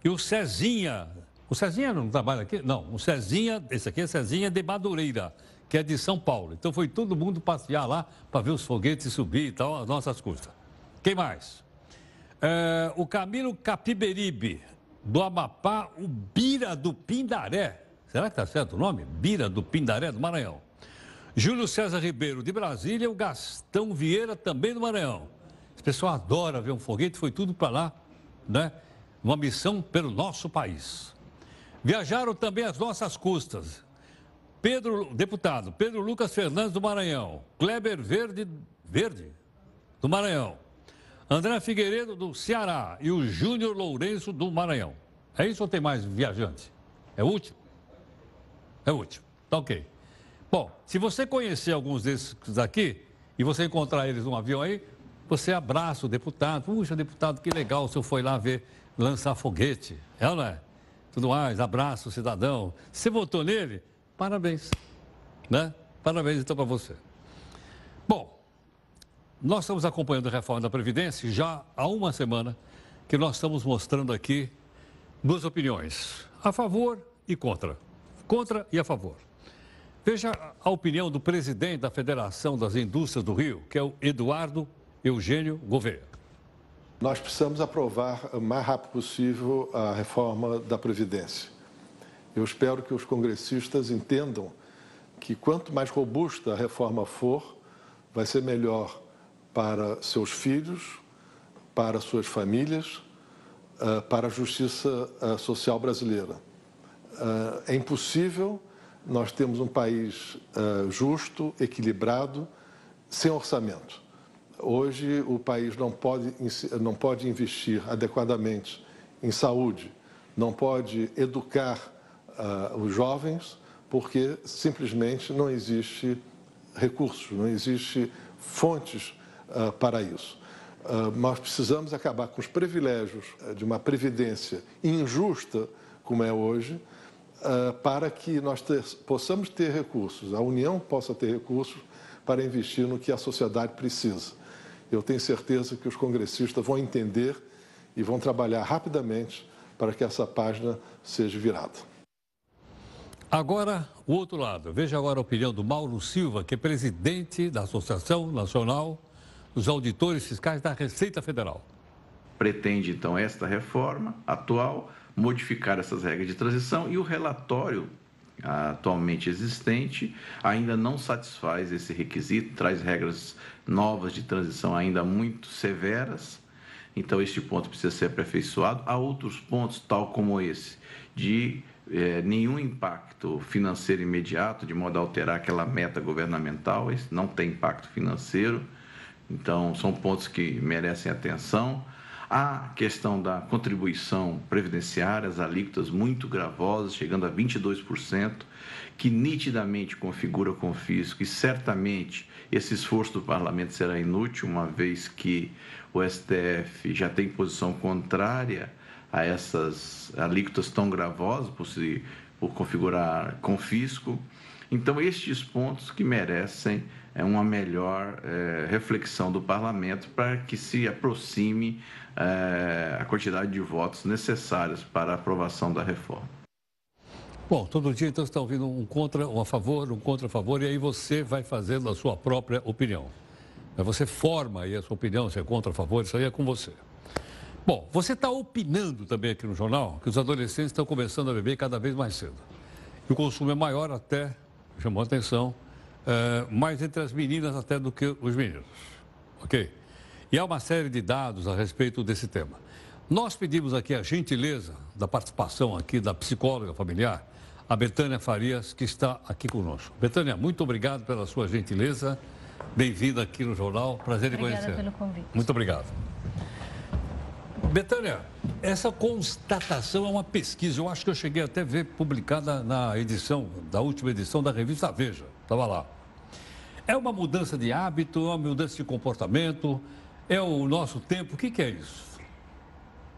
e o Cezinha. O Cezinha não trabalha aqui? Não, o Cezinha, esse aqui é Cezinha de Madureira, que é de São Paulo. Então foi todo mundo passear lá para ver os foguetes subir e tal, as nossas custas. Quem mais? É, o Camilo Capiberibe, do Amapá, o Bira do Pindaré. será que está certo o nome? Bira do Pindaré, do Maranhão. Júlio César Ribeiro, de Brasília, o Gastão Vieira, também do Maranhão. Esse pessoal adora ver um foguete, foi tudo para lá, né? Uma missão pelo nosso país. Viajaram também às nossas custas. Pedro, deputado, Pedro Lucas Fernandes do Maranhão, Kleber Verde, Verde do Maranhão, André Figueiredo do Ceará e o Júnior Lourenço do Maranhão. É isso ou tem mais viajante? É último? É último. Tá ok. Bom, se você conhecer alguns desses aqui e você encontrar eles num avião aí, você abraça o deputado. Puxa, deputado, que legal, o senhor foi lá ver lançar foguete. É ou não é? Tudo mais, abraço o cidadão. Você votou nele? Parabéns. Né? Parabéns então para você. Bom, nós estamos acompanhando a reforma da Previdência já há uma semana que nós estamos mostrando aqui duas opiniões, a favor e contra. Contra e a favor. Veja a opinião do presidente da Federação das Indústrias do Rio, que é o Eduardo Eugênio Gouveia. Nós precisamos aprovar o mais rápido possível a reforma da Previdência. Eu espero que os congressistas entendam que quanto mais robusta a reforma for, vai ser melhor para seus filhos, para suas famílias, ah, para a justiça ah, social brasileira. Ah, é impossível nós termos um país justo, equilibrado, sem orçamento. Hoje o país não pode, não pode investir adequadamente em saúde, não pode educar uh, os jovens, porque simplesmente não existe recursos, não existe fontes uh, para isso. Uh, nós precisamos acabar com os privilégios de uma previdência injusta, como é hoje, para que nós ter, possamos ter recursos, a União possa ter recursos para investir no que a sociedade precisa. Eu tenho certeza que os congressistas vão entender e vão trabalhar rapidamente para que essa página seja virada. Agora, o outro lado. Veja agora a opinião do Mauro Silva, que é presidente da Associação Nacional dos Auditores Fiscais da Receita Federal. Pretende, então, esta reforma atual modificar essas regras de transição e o relatório atualmente existente ainda não satisfaz esse requisito, traz regras novas de transição ainda muito severas. Então, este ponto precisa ser aperfeiçoado. Há outros pontos, tal como esse, de é, nenhum impacto financeiro imediato, de modo a alterar aquela meta governamental, esse não tem impacto financeiro. Então, são pontos que merecem atenção. A questão da contribuição previdenciária, as alíquotas muito gravosas, chegando a 22%, que nitidamente configura com fisco e certamente esse esforço do parlamento será inútil, uma vez que o STF já tem posição contrária a essas alíquotas tão gravosas por, se, por configurar confisco. Então, estes pontos que merecem é uma melhor é, reflexão do parlamento para que se aproxime é, a quantidade de votos necessários para a aprovação da reforma. Bom, todo dia então você está ouvindo um contra, um a favor, um contra a favor, e aí você vai fazendo a sua própria opinião. Você forma aí a sua opinião, se é contra, a favor, isso aí é com você. Bom, você está opinando também aqui no jornal que os adolescentes estão começando a beber cada vez mais cedo. E o consumo é maior até, chamou a atenção, é, mais entre as meninas até do que os meninos. Ok? E há uma série de dados a respeito desse tema. Nós pedimos aqui a gentileza da participação aqui da psicóloga familiar, a Betânia Farias, que está aqui conosco. Betânia, muito obrigado pela sua gentileza. Bem-vinda aqui no jornal. Prazer em conhecer. Obrigada pelo convite. Muito obrigado. Betânia, essa constatação é uma pesquisa. Eu acho que eu cheguei até a ver publicada na edição, da última edição da revista Veja. Estava lá. É uma mudança de hábito, é uma mudança de comportamento, é o nosso tempo. O que, que é isso?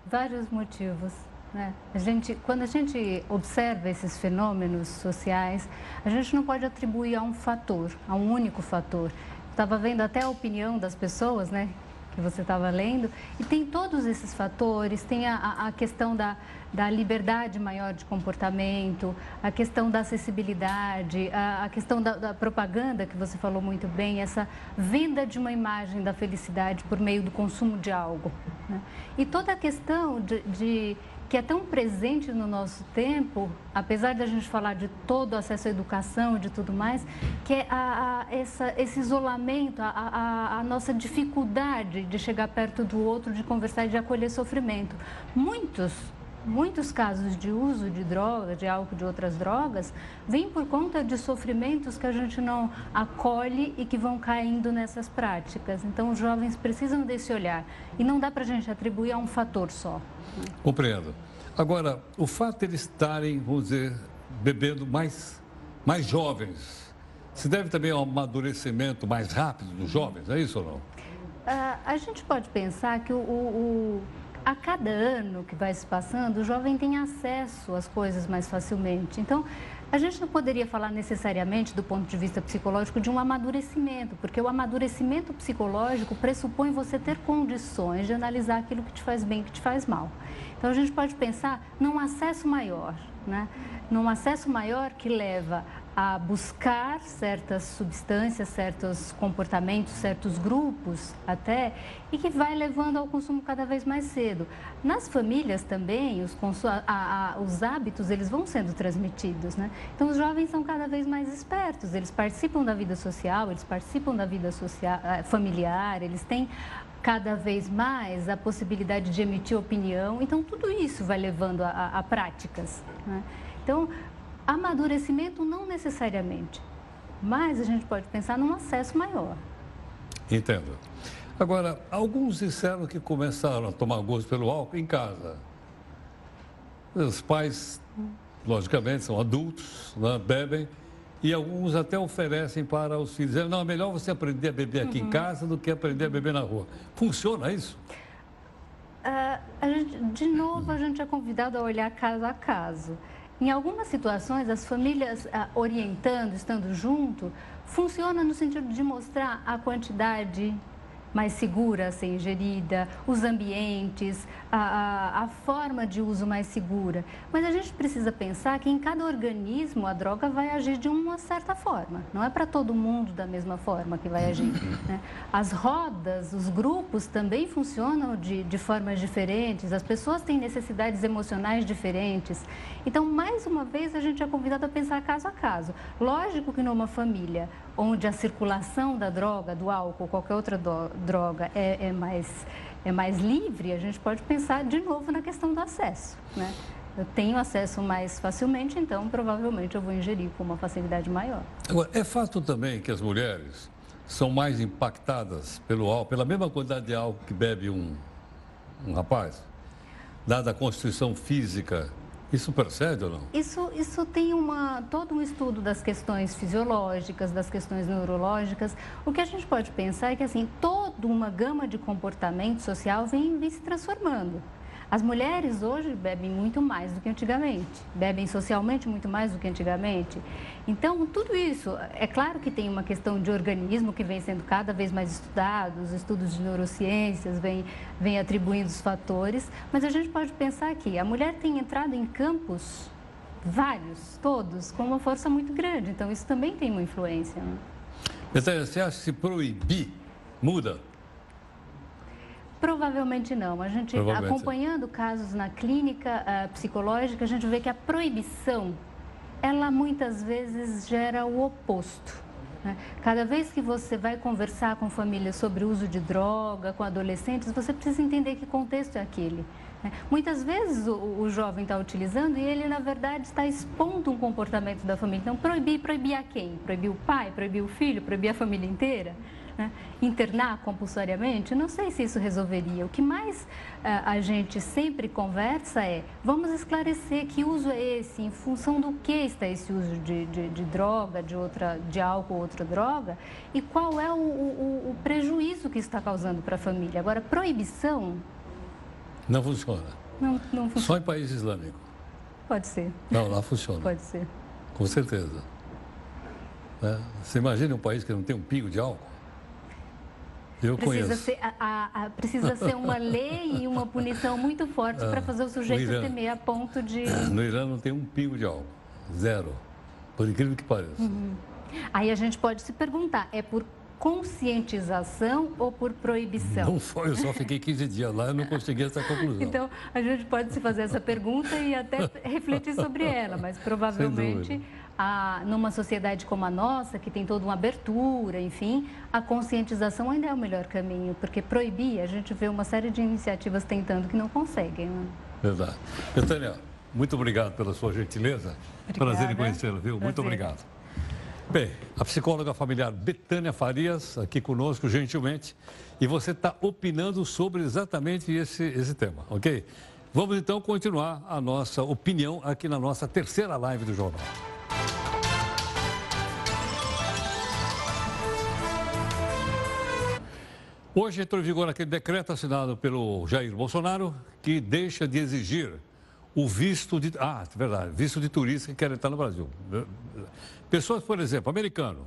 Vários motivos. Né? A gente, quando a gente observa esses fenômenos sociais, a gente não pode atribuir a um fator, a um único fator. Estava vendo até a opinião das pessoas, né, que você estava lendo, e tem todos esses fatores, tem a, a questão da, da liberdade maior de comportamento, a questão da acessibilidade, a, a questão da, da, propaganda, que você falou muito bem, essa venda de uma imagem da felicidade por meio do consumo de algo. Né? E toda a questão de, de que é tão presente no nosso tempo, apesar da gente falar de todo o acesso à educação e de tudo mais, que é a, a, essa, esse isolamento, a, a, nossa dificuldade de chegar perto do outro, de conversar e de acolher sofrimento. Muitos Muitos casos de uso de droga, de álcool, de outras drogas, vêm por conta de sofrimentos que a gente não acolhe e que vão caindo nessas práticas. Então, os jovens precisam desse olhar. E não dá para a gente atribuir a um fator só. Compreendo. Agora, o fato de eles estarem, vamos dizer, bebendo mais, mais jovens, se deve também ao amadurecimento mais rápido dos jovens, é isso ou não? Uh, a gente pode pensar que o, o a cada ano que vai se passando, o jovem tem acesso às coisas mais facilmente. Então, a gente não poderia falar necessariamente, do ponto de vista psicológico, de um amadurecimento, porque o amadurecimento psicológico pressupõe você ter condições de analisar aquilo que te faz bem e que te faz mal. Então, a gente pode pensar num acesso maior, né? num acesso maior que leva a buscar certas substâncias, certos comportamentos, certos grupos até, e que vai levando ao consumo cada vez mais cedo. Nas famílias também, os, a, a, os hábitos eles vão sendo transmitidos, né? Então os jovens são cada vez mais espertos, eles participam da vida social, eles participam da vida social, eh, familiar, eles têm cada vez mais a possibilidade de emitir opinião, então tudo isso vai levando a, a práticas. Né? Então, Amadurecimento não necessariamente, mas a gente pode pensar num acesso maior. Entendo. Agora, alguns disseram que começaram a tomar gosto pelo álcool em casa. Os pais, logicamente, são adultos, né, bebem, e alguns até oferecem para os filhos. Não, é melhor você aprender a beber aqui uhum. em casa do que aprender a beber na rua. Funciona isso? Uh, gente, de novo, a gente é convidado a olhar caso a caso. Em algumas situações, as famílias ah, orientando, estando junto, funciona no sentido de mostrar a quantidade mais segura a ser ingerida, os ambientes, a, a, a, forma de uso mais segura. Mas a gente precisa pensar que em cada organismo a droga vai agir de uma certa forma. Não é para todo mundo da mesma forma que vai agir. Né? As rodas, os grupos também funcionam de, de formas diferentes, as pessoas têm necessidades emocionais diferentes. Então, mais uma vez, a gente é convidado a pensar caso a caso. Lógico que numa família onde a circulação da droga, do álcool, qualquer outra droga é, é, mais, é mais livre, a gente pode pensar de novo na questão do acesso. Né? Eu tenho acesso mais facilmente, então provavelmente eu vou ingerir com uma facilidade maior. Agora, é fato também que as mulheres são mais impactadas pelo álcool, pela mesma quantidade de álcool que bebe um, um rapaz, dada a constituição física isso procede ou não? Isso, isso tem uma, todo um estudo das questões fisiológicas, das questões neurológicas. O que a gente pode pensar é que assim, toda uma gama de comportamento social vem, vem se transformando. As mulheres hoje bebem muito mais do que antigamente, bebem socialmente muito mais do que antigamente. Então, tudo isso, é claro que tem uma questão de organismo que vem sendo cada vez mais estudado, os estudos de neurociências vêm, vêm atribuindo os fatores, mas a gente pode pensar que a mulher tem entrado em campos, vários, todos, com uma força muito grande, então isso também tem uma influência. Né? Você acha que se proibir, muda? Provavelmente não. A gente, acompanhando casos na clínica uh, psicológica, a gente vê que a proibição, ela muitas vezes gera o oposto. Né? Cada vez que você vai conversar com famílias sobre o uso de droga, com adolescentes, você precisa entender que contexto é aquele. Né? Muitas vezes o, o jovem está utilizando e ele, na verdade, está expondo um comportamento da família. Então, proibir, proibir a quem? Proibir o pai, proibir o filho, proibir a família inteira? Né? internar compulsoriamente, não sei se isso resolveria. O que mais uh, a gente sempre conversa é, vamos esclarecer que uso é esse, em função do que está esse uso de, de, de droga, de, outra, de álcool ou outra droga, e qual é o, o, o prejuízo que está causando para a família. Agora, proibição... Não funciona. Não, não funciona. Só em país islâmico. Pode ser. Não, lá funciona. Pode ser. Com certeza. Né? Você imagina um país que não tem um pingo de álcool? Eu precisa conheço. Ser, a, a, precisa ser uma lei e uma punição muito forte para ah, fazer o sujeito Irã, temer a ponto de. No Irã não tem um pingo de álcool. Zero. Por incrível que pareça. Uhum. Aí a gente pode se perguntar, é por conscientização ou por proibição? Não foi, eu só fiquei 15 dias lá e não consegui essa conclusão. Então, a gente pode se fazer essa pergunta e até refletir sobre ela, mas provavelmente a, numa sociedade como a nossa, que tem toda uma abertura, enfim, a conscientização ainda é o melhor caminho, porque proibir, a gente vê uma série de iniciativas tentando que não conseguem. Né? Verdade. Betânia, muito obrigado pela sua gentileza. Obrigada. Prazer em conhecê-la, viu? Prazer. Muito obrigado. Bem, a psicóloga familiar Betânia Farias, aqui conosco, gentilmente, e você está opinando sobre exatamente esse, esse tema, ok? Vamos então continuar a nossa opinião aqui na nossa terceira live do jornal. Hoje entrou em vigor aquele decreto assinado pelo Jair Bolsonaro que deixa de exigir o visto de. Ah, verdade, visto de turista que querem estar no Brasil. Pessoas, por exemplo, americano,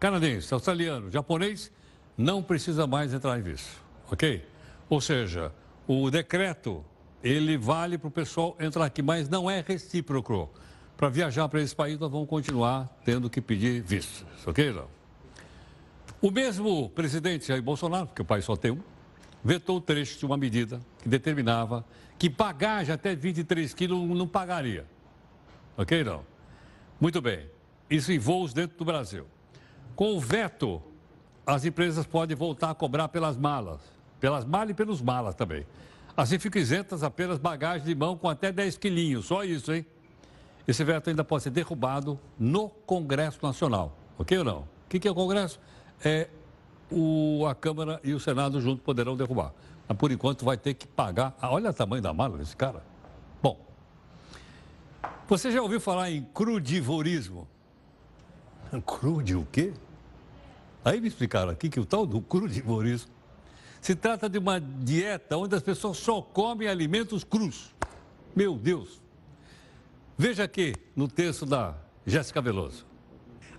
canadense, australiano, japonês, não precisa mais entrar em visto, ok? Ou seja, o decreto, ele vale para o pessoal entrar aqui, mas não é recíproco. Para viajar para esse país, nós vamos continuar tendo que pedir visto, ok, não? O mesmo presidente Jair Bolsonaro, porque o país só tem um, vetou o trecho de uma medida que determinava que bagagem até 23 quilos não pagaria. Ok, não? Muito bem. Isso em voos dentro do Brasil. Com o veto, as empresas podem voltar a cobrar pelas malas. Pelas malas e pelos malas também. Assim ficam isentas apenas bagagens de mão com até 10 quilinhos. Só isso, hein? Esse veto ainda pode ser derrubado no Congresso Nacional. Ok ou não? O que é o Congresso? É, o, a Câmara e o Senado juntos poderão derrubar. Mas por enquanto vai ter que pagar. Ah, olha o tamanho da mala desse cara. Bom, você já ouviu falar em crudivorismo? Crude o quê? Aí me explicaram aqui que o tal do crudivorismo se trata de uma dieta onde as pessoas só comem alimentos crus. Meu Deus! Veja aqui no texto da Jéssica Veloso.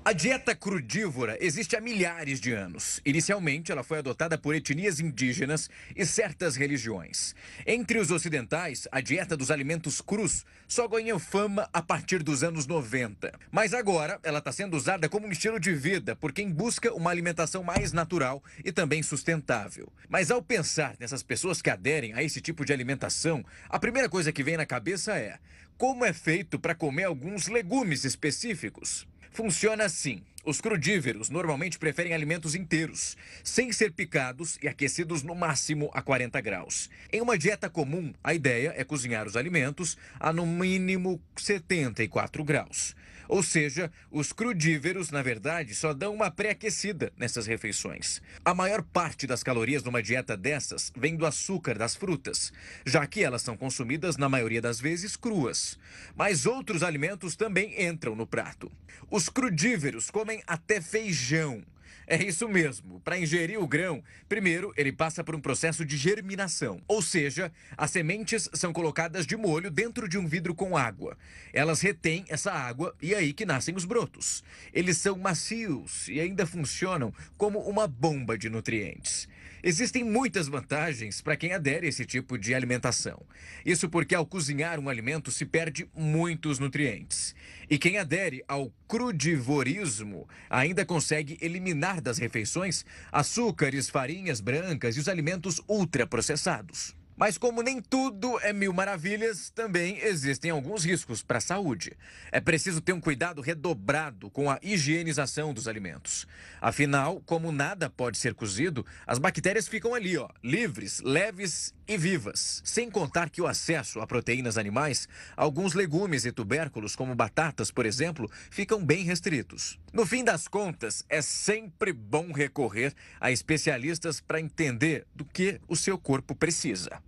A dieta crudívora existe há milhares de anos. Inicialmente, ela foi adotada por etnias indígenas e certas religiões. Entre os ocidentais, a dieta dos alimentos crus só ganhou fama a partir dos anos 90. Mas agora, ela está sendo usada como um estilo de vida por quem busca uma alimentação mais natural e também sustentável. Mas ao pensar nessas pessoas que aderem a esse tipo de alimentação, a primeira coisa que vem na cabeça é como é feito para comer alguns legumes específicos. Funciona assim. Os crudíveros normalmente preferem alimentos inteiros, sem ser picados e aquecidos no máximo a 40 graus. Em uma dieta comum, a ideia é cozinhar os alimentos a no mínimo 74 graus. Ou seja, os crudíveros, na verdade, só dão uma pré-aquecida nessas refeições. A maior parte das calorias numa dieta dessas vem do açúcar das frutas, já que elas são consumidas na maioria das vezes cruas. Mas outros alimentos também entram no prato. Os crudíveros comem até feijão. É isso mesmo. Para ingerir o grão, primeiro ele passa por um processo de germinação, ou seja, as sementes são colocadas de molho dentro de um vidro com água. Elas retêm essa água e é aí que nascem os brotos. Eles são macios e ainda funcionam como uma bomba de nutrientes. Existem muitas vantagens para quem adere a esse tipo de alimentação. Isso porque ao cozinhar um alimento se perde muitos nutrientes. E quem adere ao crudivorismo ainda consegue eliminar das refeições açúcares, farinhas brancas e os alimentos ultraprocessados. Mas como nem tudo é mil maravilhas, também existem alguns riscos para a saúde. É preciso ter um cuidado redobrado com a higienização dos alimentos. Afinal, como nada pode ser cozido, as bactérias ficam ali, ó, livres, leves e vivas. Sem contar que o acesso a proteínas animais, alguns legumes e tubérculos, como batatas, por exemplo, ficam bem restritos. No fim das contas, é sempre bom recorrer a especialistas para entender do que o seu corpo precisa.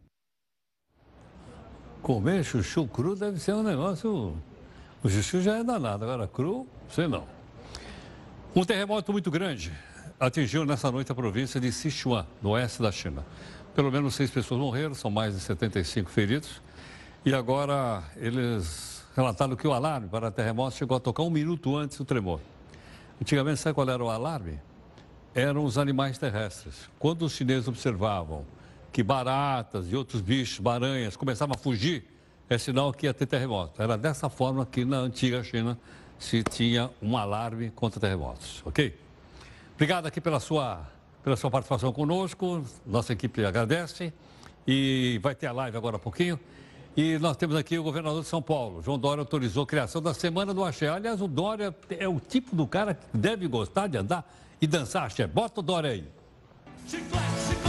Comer chuchu cru deve ser um negócio. O chuchu já é danado, agora cru, sei não. Um terremoto muito grande atingiu nessa noite a província de Sichuan, no oeste da China. Pelo menos seis pessoas morreram, são mais de 75 feridos. E agora eles relataram que o alarme para terremoto chegou a tocar um minuto antes do tremor. Antigamente, sabe qual era o alarme? Eram os animais terrestres. Quando os chineses observavam que baratas e outros bichos, baranhas, começavam a fugir, é sinal que ia ter terremoto. Era dessa forma que na antiga China se tinha um alarme contra terremotos, ok? Obrigado aqui pela sua, pela sua participação conosco. Nossa equipe agradece. E vai ter a live agora há pouquinho. E nós temos aqui o governador de São Paulo. João Dória autorizou a criação da Semana do Axé. Aliás, o Dória é o tipo do cara que deve gostar de andar e dançar axé. Bota o Dória aí. Chiclete.